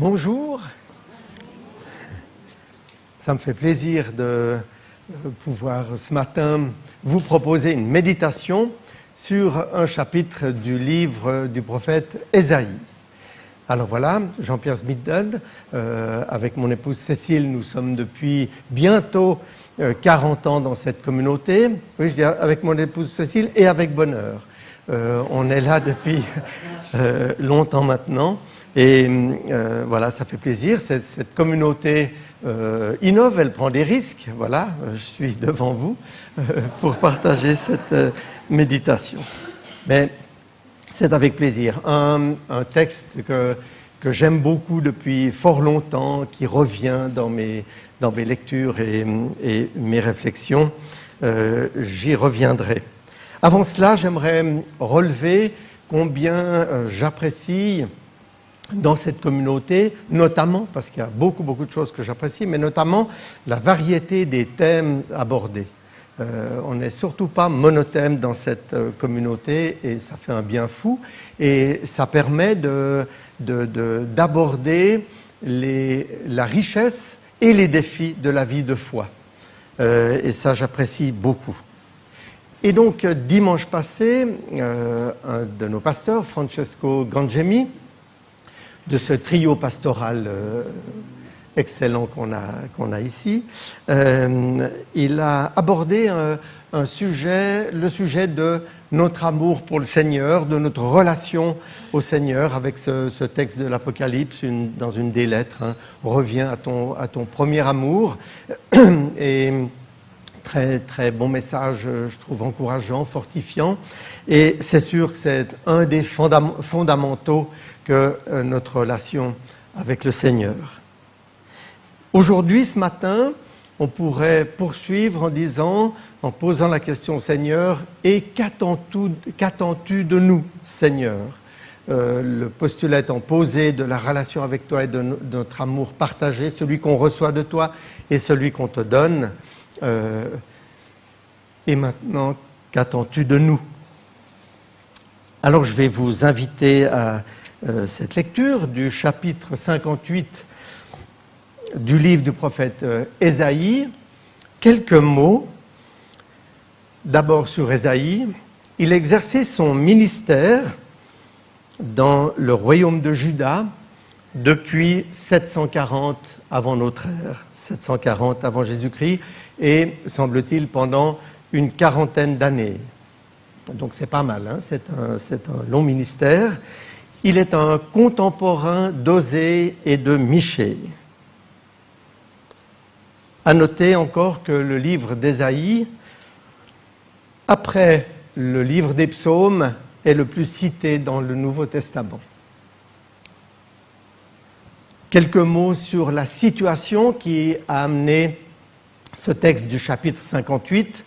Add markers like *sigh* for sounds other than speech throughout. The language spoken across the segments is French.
Bonjour. Ça me fait plaisir de euh, pouvoir ce matin vous proposer une méditation sur un chapitre du livre du prophète Ésaïe. Alors voilà, Jean-Pierre Smithden, euh, avec mon épouse Cécile, nous sommes depuis bientôt 40 euh, ans dans cette communauté. Oui, je dis avec mon épouse Cécile et avec bonheur. on est là depuis longtemps maintenant. Et euh, voilà, ça fait plaisir. Cette, communauté euh, innove, elle prend des risques. Voilà, euh, je suis devant vous pour partager cette méditation. Mais c'est avec plaisir. Un, texte que, que j'aime beaucoup depuis fort longtemps, qui revient dans mes, dans mes lectures et, et mes réflexions. J'y reviendrai. Avant cela, j'aimerais relever combien j'apprécie dans cette communauté, notamment, parce qu'il y a beaucoup, beaucoup de choses que j'apprécie, mais notamment la variété des thèmes abordés. Euh, on n'est surtout pas monothème dans cette euh, communauté et ça fait un bien fou. Et ça permet d'aborder la richesse et les défis de la vie de foi. Euh, et ça, j'apprécie beaucoup. Et donc, dimanche passé, un de nos pasteurs, Francesco Gangemi, de ce trio pastoral euh, excellent qu'on a, ici. Euh, il a abordé un, sujet, le sujet de notre amour pour le Seigneur, de notre relation au Seigneur avec ce, texte de l'Apocalypse dans une des lettres. Hein. Reviens à ton, à ton premier amour. Et très, très bon message, je trouve encourageant, fortifiant. Et c'est sûr que c'est un des fondamentaux que euh, notre relation avec le Seigneur. Aujourd'hui, ce matin, on pourrait poursuivre en disant, en posant la question au Seigneur, et qu'attends-tu de nous, Seigneur? Euh, Le postulat étant posé de la relation avec toi et de, notre amour partagé, celui qu'on reçoit de toi et celui qu'on te donne. Euh, et maintenant, qu'attends-tu de nous? Alors je vais vous inviter à euh, cette lecture du chapitre 58 du livre du prophète euh, Ésaïe. Quelques mots. D'abord sur Ésaïe. Il exerçait son ministère dans le royaume de Juda depuis 740 avant notre ère, 740 avant Jésus-Christ, et semble-t-il pendant une quarantaine d'années. Donc c'est pas mal, hein c'est un, un, long ministère. Il est un contemporain d'Osée et de Michée. À noter encore que le livre d'Ésaïe, après le livre des psaumes, est le plus cité dans le Nouveau Testament. Quelques mots sur la situation qui a amené ce texte du chapitre 58,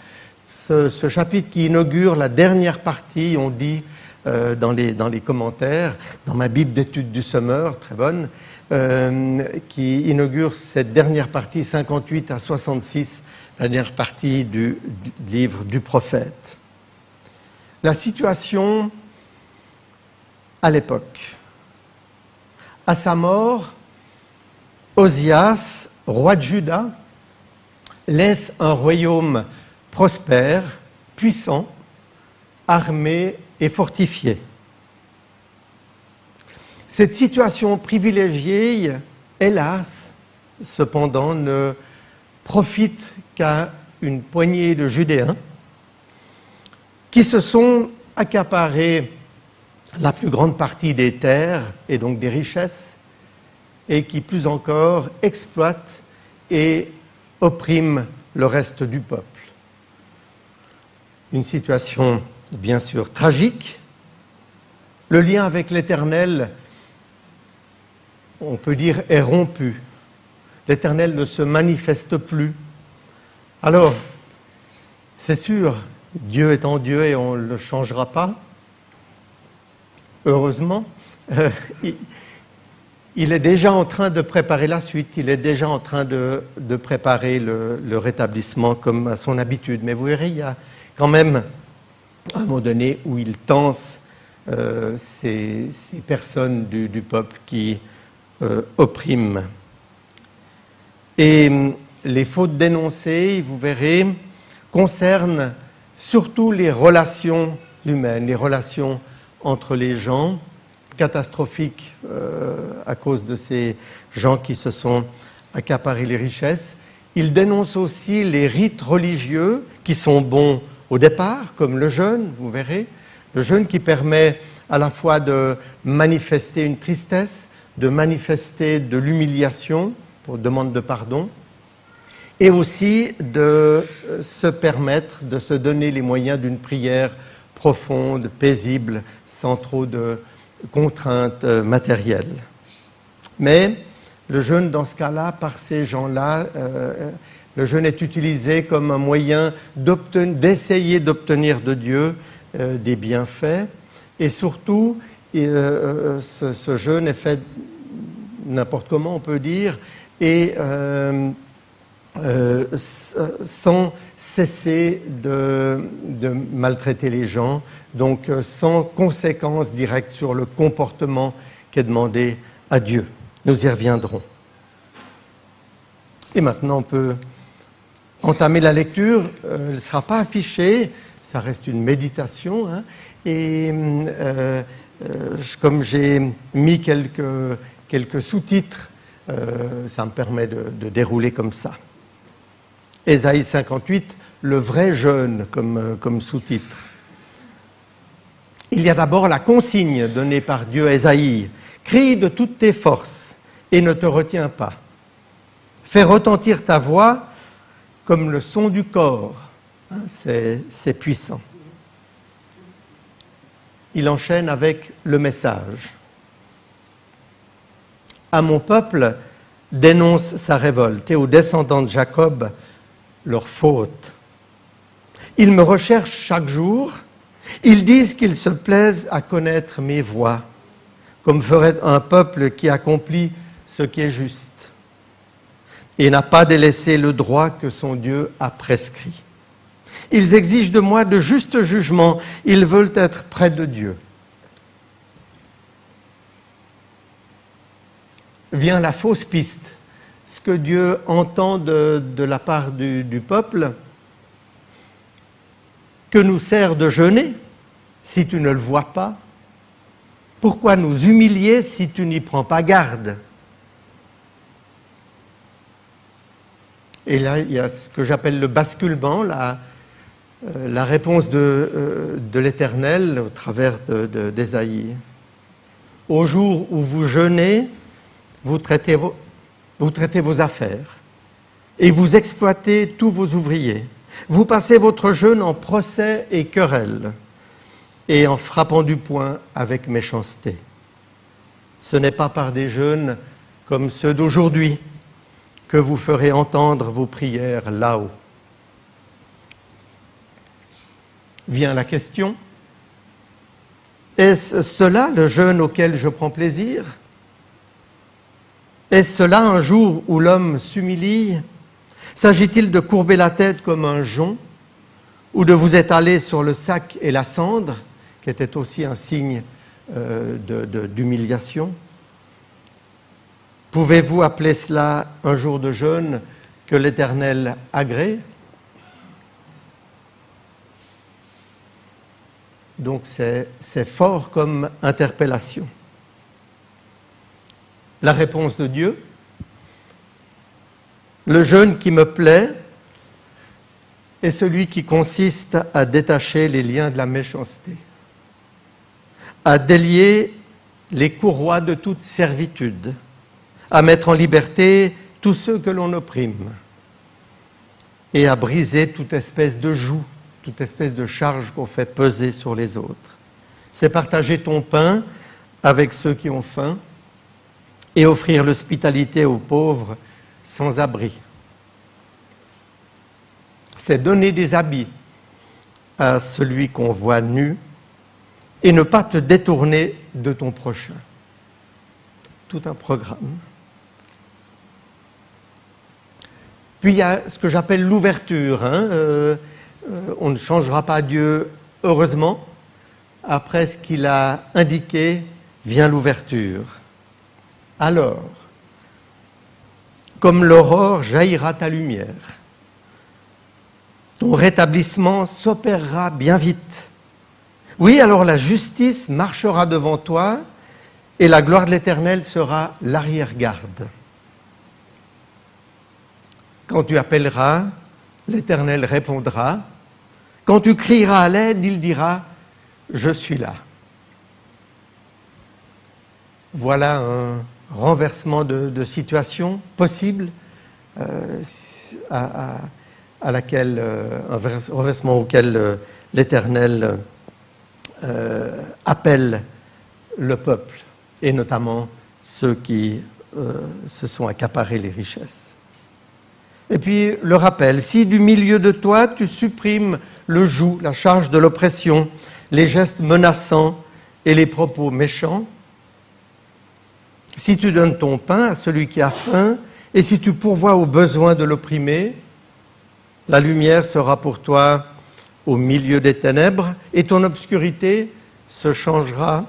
ce, chapitre qui inaugure la dernière partie, on dit, euh, dans, les, dans, les, commentaires, dans ma Bible d'études du Sommeur, très bonne, euh, qui inaugure cette dernière partie, 58 à 66, la dernière partie du, du livre du prophète. La situation à l'époque. À sa mort, Osias, roi de Juda, laisse un royaume prospère, puissant, armé et fortifié. Cette situation privilégiée, hélas, cependant, ne profite qu'à une poignée de Judéens qui se sont accaparés la plus grande partie des terres et donc des richesses et qui, plus encore, exploitent et oppriment le reste du peuple. Une situation bien sûr tragique. Le lien avec l'Éternel, on peut dire, est rompu. L'Éternel ne se manifeste plus. Alors, c'est sûr, Dieu est en Dieu et on ne le changera pas. Heureusement, euh, il, est déjà en train de préparer la suite, il est déjà en train de, préparer le, le, rétablissement comme à son habitude. Mais vous verrez, il y a quand même à un moment donné où il tense euh, ces, personnes du, peuple qui euh, opprime. Et hum, les fautes dénoncées, vous verrez, concernent surtout les relations humaines, les relations entre les gens, catastrophiques euh, à cause de ces gens qui se sont accaparés les richesses. Il dénonce aussi les rites religieux qui sont bons au départ, comme le jeûne, vous verrez, le jeûne qui permet à la fois de manifester une tristesse, de manifester de l'humiliation pour demande de pardon, et aussi de euh, se permettre de se donner les moyens d'une prière profonde, paisible, sans trop de contraintes euh, matérielles. Mais le jeûne, dans ce cas-là, par ces gens-là, euh, le jeûne est utilisé comme un moyen d'essayer d'obtenir de Dieu des bienfaits. Et surtout, ce, ce, jeûne est fait n'importe comment, on peut dire, et euh, sans cesser de, maltraiter les gens, donc euh, sans conséquence directe sur le comportement qui est demandé à Dieu. Nous y reviendrons. Et maintenant, on peut entamer la lecture. Euh, ne sera pas affichée, ça reste une méditation. Hein. et comme j'ai mis quelques, sous-titres, ça me permet de dérouler comme ça. Ésaïe 58, le vrai jeûne comme, euh, comme sous-titre. Il y a d'abord la consigne donnée par Dieu à Ésaïe. Crie de toutes tes forces et ne te retiens pas. Fais retentir ta voix comme le son du corps. Hein, c'est puissant. Il enchaîne avec le message. À mon peuple, dénonce sa révolte et aux descendants de Jacob, leur faute. Ils me recherchent chaque jour. Ils disent qu'ils se plaisent à connaître mes voies, comme ferait un peuple qui accomplit ce qui est juste et n'a pas délaissé le droit que son Dieu a prescrit. Ils exigent de moi de justes jugements. Ils veulent être près de Dieu. Vient la fausse piste ce que Dieu entend de, la part du, peuple, que nous sert de jeûner si tu ne le vois pas? Pourquoi nous humilier si tu n'y prends pas garde? Et là, il y a ce que j'appelle le basculement, la, euh, réponse de, euh, de l'Éternel au travers d'Ésaïe. Au jour où vous jeûnez, vous traitez vos, vous traitez vos affaires et vous exploitez tous vos ouvriers. Vous passez votre jeûne en procès et querelle et en frappant du poing avec méchanceté. Ce n'est pas par des jeûnes comme ceux d'aujourd'hui que vous ferez entendre vos prières là-haut. Vient la question, est-ce cela le jeûne auquel je prends plaisir? Est-ce cela un jour où l'homme s'humilie? S'agit-il de courber la tête comme un jonc ou de vous étaler sur le sac et la cendre, qui était aussi un signe euh, d'humiliation? Pouvez-vous appeler cela un jour de jeûne que l'Éternel agrée? Donc c'est fort comme interpellation la réponse de Dieu. Le jeûne qui me plaît est celui qui consiste à détacher les liens de la méchanceté, à délier les courroies de toute servitude, à mettre en liberté tous ceux que l'on opprime et à briser toute espèce de joug, toute espèce de charge qu'on fait peser sur les autres. C'est partager ton pain avec ceux qui ont faim, et offrir l'hospitalité aux pauvres sans abri. C'est donner des habits à celui qu'on voit nu et ne pas te détourner de ton prochain. Tout un programme. Puis il y a ce que j'appelle l'ouverture. Hein. Euh, euh, on ne changera pas Dieu, heureusement. Après ce qu'il a indiqué, vient l'ouverture Alors, comme l'aurore jaillira ta lumière, ton rétablissement s'opérera bien vite. Oui, alors la justice marchera devant toi et la gloire de l'Éternel sera l'arrière-garde. Quand tu appelleras, l'Éternel répondra. Quand tu crieras à l'aide, il dira, je suis là. Voilà un renversement de, situation possible euh, à, laquelle, euh, un renversement auquel euh, l'Éternel appelle le peuple, et notamment ceux qui se sont accaparés les richesses. Et puis le rappel, si du milieu de toi tu supprimes le joug, la charge de l'oppression, les gestes menaçants et les propos méchants, si tu donnes ton pain à celui qui a faim, et si tu pourvois aux besoins de l'opprimé, la lumière sera pour toi au milieu des ténèbres, et ton obscurité se changera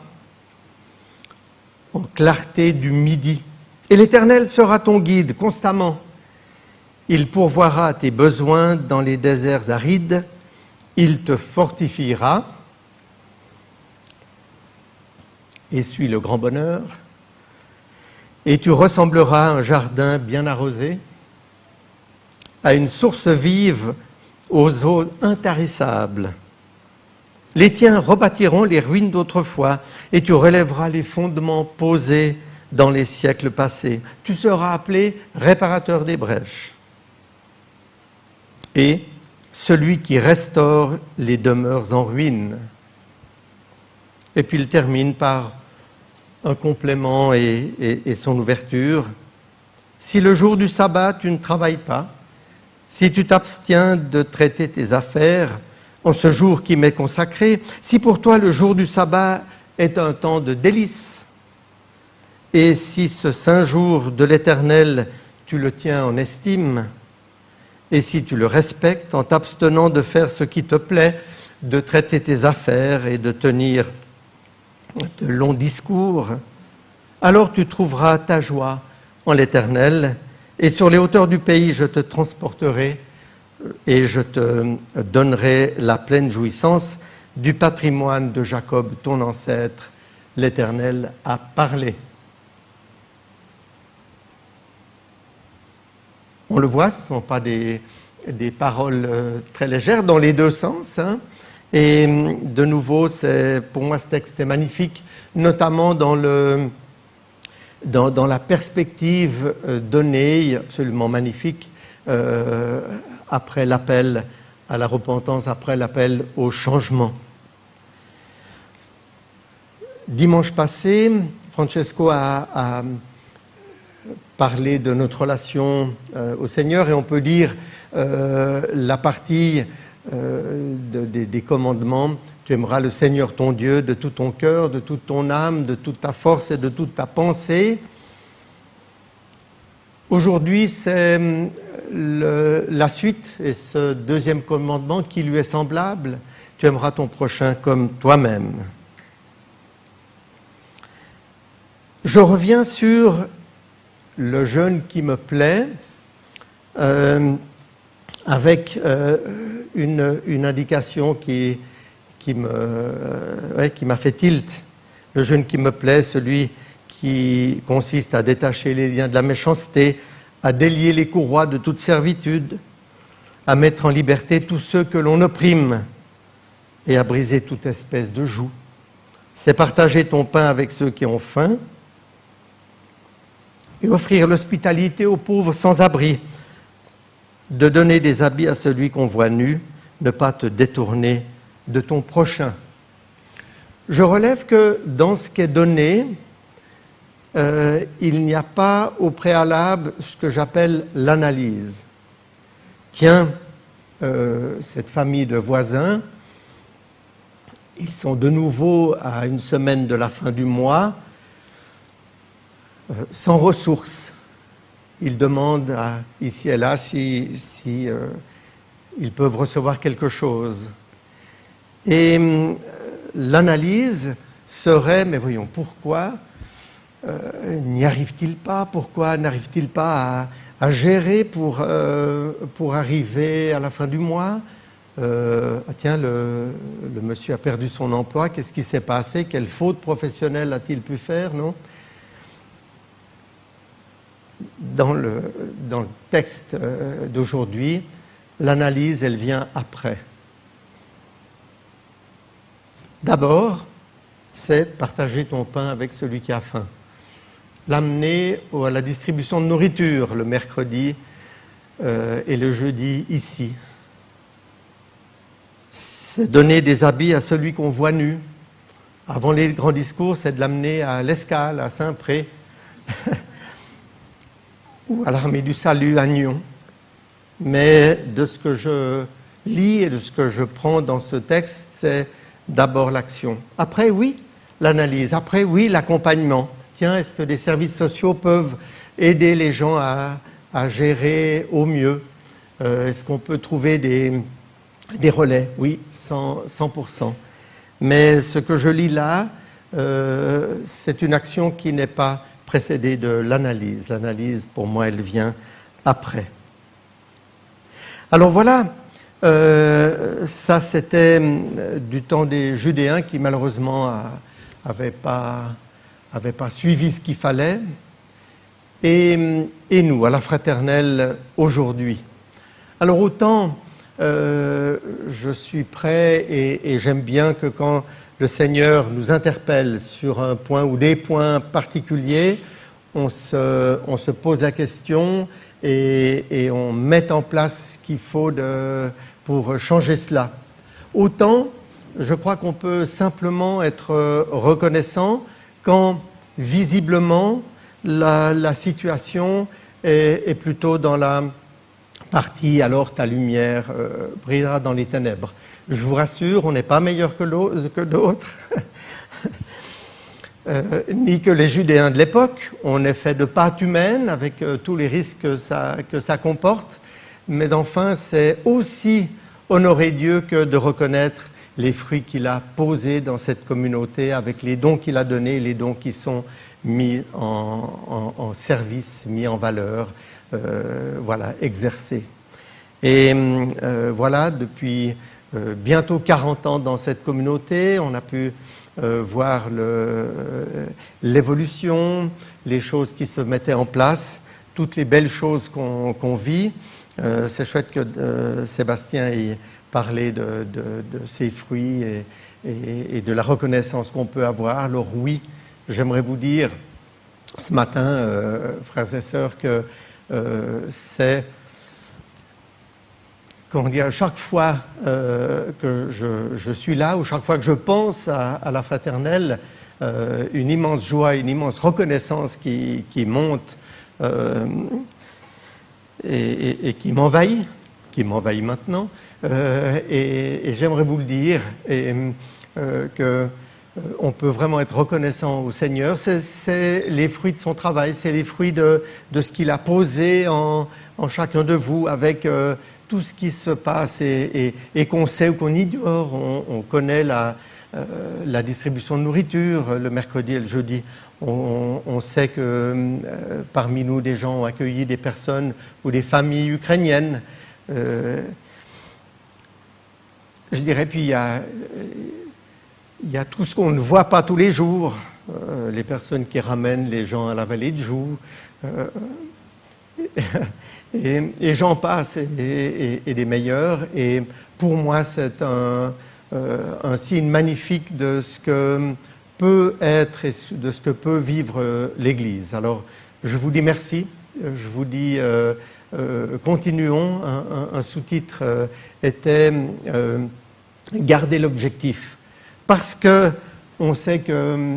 en clarté du midi. Et l'Éternel sera ton guide constamment il pourvoira tes besoins dans les déserts arides, il te fortifiera, et suis le grand bonheur, et tu ressembleras à un jardin bien arrosé, à une source vive aux eaux intarissables. Les tiens rebâtiront les ruines d'autrefois, et tu relèveras les fondements posés dans les siècles passés. Tu seras appelé réparateur des brèches et celui qui restaure les demeures en ruine. Et puis il termine par un complément et, son ouverture. Si le jour du sabbat tu ne travailles pas, si tu t'abstiens de traiter tes affaires en ce jour qui m'est consacré, si pour toi le jour du sabbat est un temps de délice, et si ce saint jour de l'Éternel tu le tiens en estime, et si tu le respectes en t'abstenant de faire ce qui te plaît, de traiter tes affaires et de tenir de longs discours, alors tu trouveras ta joie en l'Éternel, et sur les hauteurs du pays je te transporterai et je te donnerai la pleine jouissance du patrimoine de Jacob, ton ancêtre. L'Éternel a parlé. On le voit, ce ne sont pas des, paroles euh, très légères dans les deux sens. Hein. Et de nouveau, pour moi, ce texte est magnifique, notamment dans, la perspective euh, donnée, absolument magnifique, euh, après l'appel à la repentance, après l'appel au changement. Dimanche passé, Francesco a parler de notre relation euh, au Seigneur et on peut dire euh, la partie euh, des commandements. Tu aimeras le Seigneur ton Dieu de tout ton cœur, de toute ton âme, de toute ta force et de toute ta pensée. Aujourd'hui, c'est la suite et ce deuxième commandement qui lui est semblable. Tu aimeras ton prochain comme toi-même. Je reviens sur le jeûne qui me plaît, euh, avec euh, une, indication qui, qui m'a fait tilt. Le jeûne qui me plaît, celui qui consiste à détacher les liens de la méchanceté, à délier les courroies de toute servitude, à mettre en liberté tous ceux que l'on opprime et à briser toute espèce de joug. C'est partager ton pain avec ceux qui ont faim, et offrir l'hospitalité aux pauvres sans abri, de donner des habits à celui qu'on voit nu, ne pas te détourner de ton prochain. Je relève que dans ce qui est donné, euh, il n'y a pas au préalable ce que j'appelle l'analyse. Tiens, euh, cette famille de voisins, ils sont de nouveau à une semaine de la fin du mois, sans ressources. Ils demandent ici et là si, euh, ils peuvent recevoir quelque chose. Et euh, l'analyse serait, mais voyons, pourquoi n'y arrive-t-il pas? Pourquoi n'arrive-t-il pas à, gérer pour, pour arriver à la fin du mois? Ah tiens, le, le, monsieur a perdu son emploi, qu'est-ce qui s'est passé? Quelle faute professionnelle a-t-il pu faire? Non dans le, dans le texte d'aujourd'hui, l'analyse, elle vient après. D'abord, c'est partager ton pain avec celui qui a faim. L'amener à la distribution de nourriture le mercredi euh, et le jeudi ici. C'est donner des habits à celui qu'on voit nu. Avant les grands discours, c'est de l'amener à l'Escale, à Saint-Pré, *laughs* ou à l'armée du salut à Nyon. Mais de ce que je lis et de ce que je prends dans ce texte, c'est d'abord l'action. Après, oui, l'analyse. Après, oui, l'accompagnement. Tiens, est-ce que les services sociaux peuvent aider les gens à, gérer au mieux? Euh, Est-ce qu'on peut trouver des, relais? Oui, 100%, 100%. Mais ce que je lis là, euh, c'est une action qui n'est pas précédée de l'analyse. L'analyse, pour moi, elle vient après. Alors voilà, euh, ça, c'était euh, du temps des Judéens qui, malheureusement, n'avaient pas, pas, suivi ce qu'il fallait. Et, et, nous, à la fraternelle, aujourd'hui. Alors, autant euh, je suis prêt et, j'aime bien que quand le Seigneur nous interpelle sur un point ou des points particuliers, on se, pose la question et, on met en place ce qu'il faut pour changer cela. Autant, je crois qu'on peut simplement être reconnaissant quand visiblement la, situation est, plutôt dans la partie alors ta lumière euh, brillera dans les ténèbres. Je vous rassure, on n'est pas meilleur que d'autres, *laughs* euh, ni que les Judéens de l'époque. On est fait de pâte humaine avec euh, tous les risques que ça, comporte mais enfin, c'est aussi honorer Dieu que de reconnaître les fruits qu'il a posés dans cette communauté avec les dons qu'il a donnés, les dons qui sont mis en, service, mis en valeur, voilà, exercés. Et euh, voilà, depuis euh, bientôt 40 ans dans cette communauté, on a pu voir l'évolution, les choses qui se mettaient en place, toutes les belles choses qu'on vit. Euh, c'est chouette que euh, Sébastien ait parlé de, ses fruits et, de la reconnaissance qu'on peut avoir. Alors oui, j'aimerais vous dire ce matin, euh, frères et sœurs, que c'est comment dire, chaque fois que je, suis là ou chaque fois que je pense à, la fraternelle, une immense joie, une immense reconnaissance qui, monte et, qui m'envahit, qui m'envahit maintenant. Euh, et, j'aimerais vous le dire, et, euh, que euh, on peut vraiment être reconnaissant au Seigneur. C'est les fruits de son travail, c'est les fruits de, ce qu'il a posé en, chacun de vous avec tout ce qui se passe et, qu'on sait ou qu'on ignore. On, on connaît la, la distribution de nourriture le mercredi et le jeudi. On, sait que euh, parmi nous, des gens ont accueilli des personnes ou des familles ukrainiennes. Euh, je dirais, puis il y a, tout ce qu'on ne voit pas tous les jours, euh, les personnes qui ramènent les gens à la vallée de Joux, *laughs* et, j'en passe, et, des meilleurs. Et pour moi, c'est un, un signe magnifique de ce que peut être et de ce que peut vivre euh, l'Église. Alors, je vous dis merci, euh, je vous dis euh, continuons. Un, sous-titre était garder l'objectif, parce que on sait que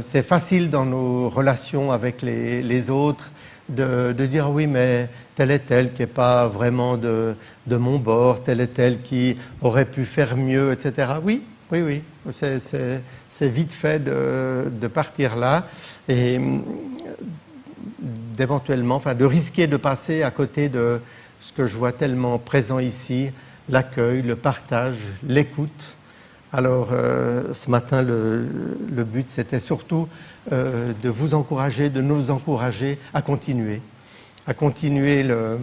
c'est facile dans nos relations avec les, autres de, dire oui, mais tel est tel qui n'est pas vraiment de, de, mon bord, tel est tel qui aurait pu faire mieux, etc. Oui, oui, oui, c'est vite fait de, partir là et d'éventuellement, enfin de risquer de passer à côté de ce que je vois tellement présent ici, l'accueil, le partage, l'écoute, Alors ce matin, le, but, c'était surtout de vous encourager, de nous encourager à continuer, à continuer le,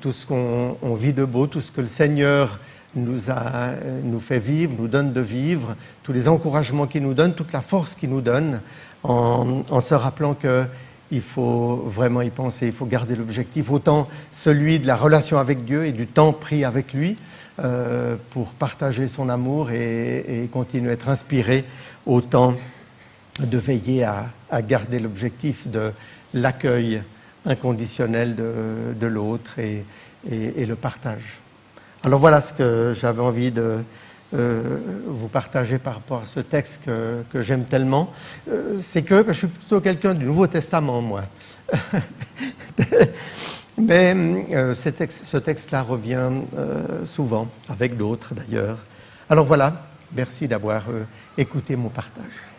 tout ce qu'on vit de beau, tout ce que le Seigneur nous, a, nous fait vivre, nous donne de vivre, tous les encouragements qu'il nous donne, toute la force qu'il nous donne, en se rappelant que il faut vraiment y penser, il faut garder l'objectif, autant celui de la relation avec Dieu et du temps pris avec lui euh, pour partager son amour et, continuer à être inspiré, autant de veiller à, garder l'objectif de l'accueil inconditionnel de, l'autre et, le partage. Alors voilà ce que j'avais envie de, euh, vous partager par rapport à ce texte que, que j'aime tellement, euh, c'est que, je suis plutôt quelqu'un du Nouveau Testament, moi. *laughs* Mais euh, ce texte-là texte revient euh, souvent, avec d'autres d'ailleurs. Alors voilà, merci d'avoir écouté mon partage.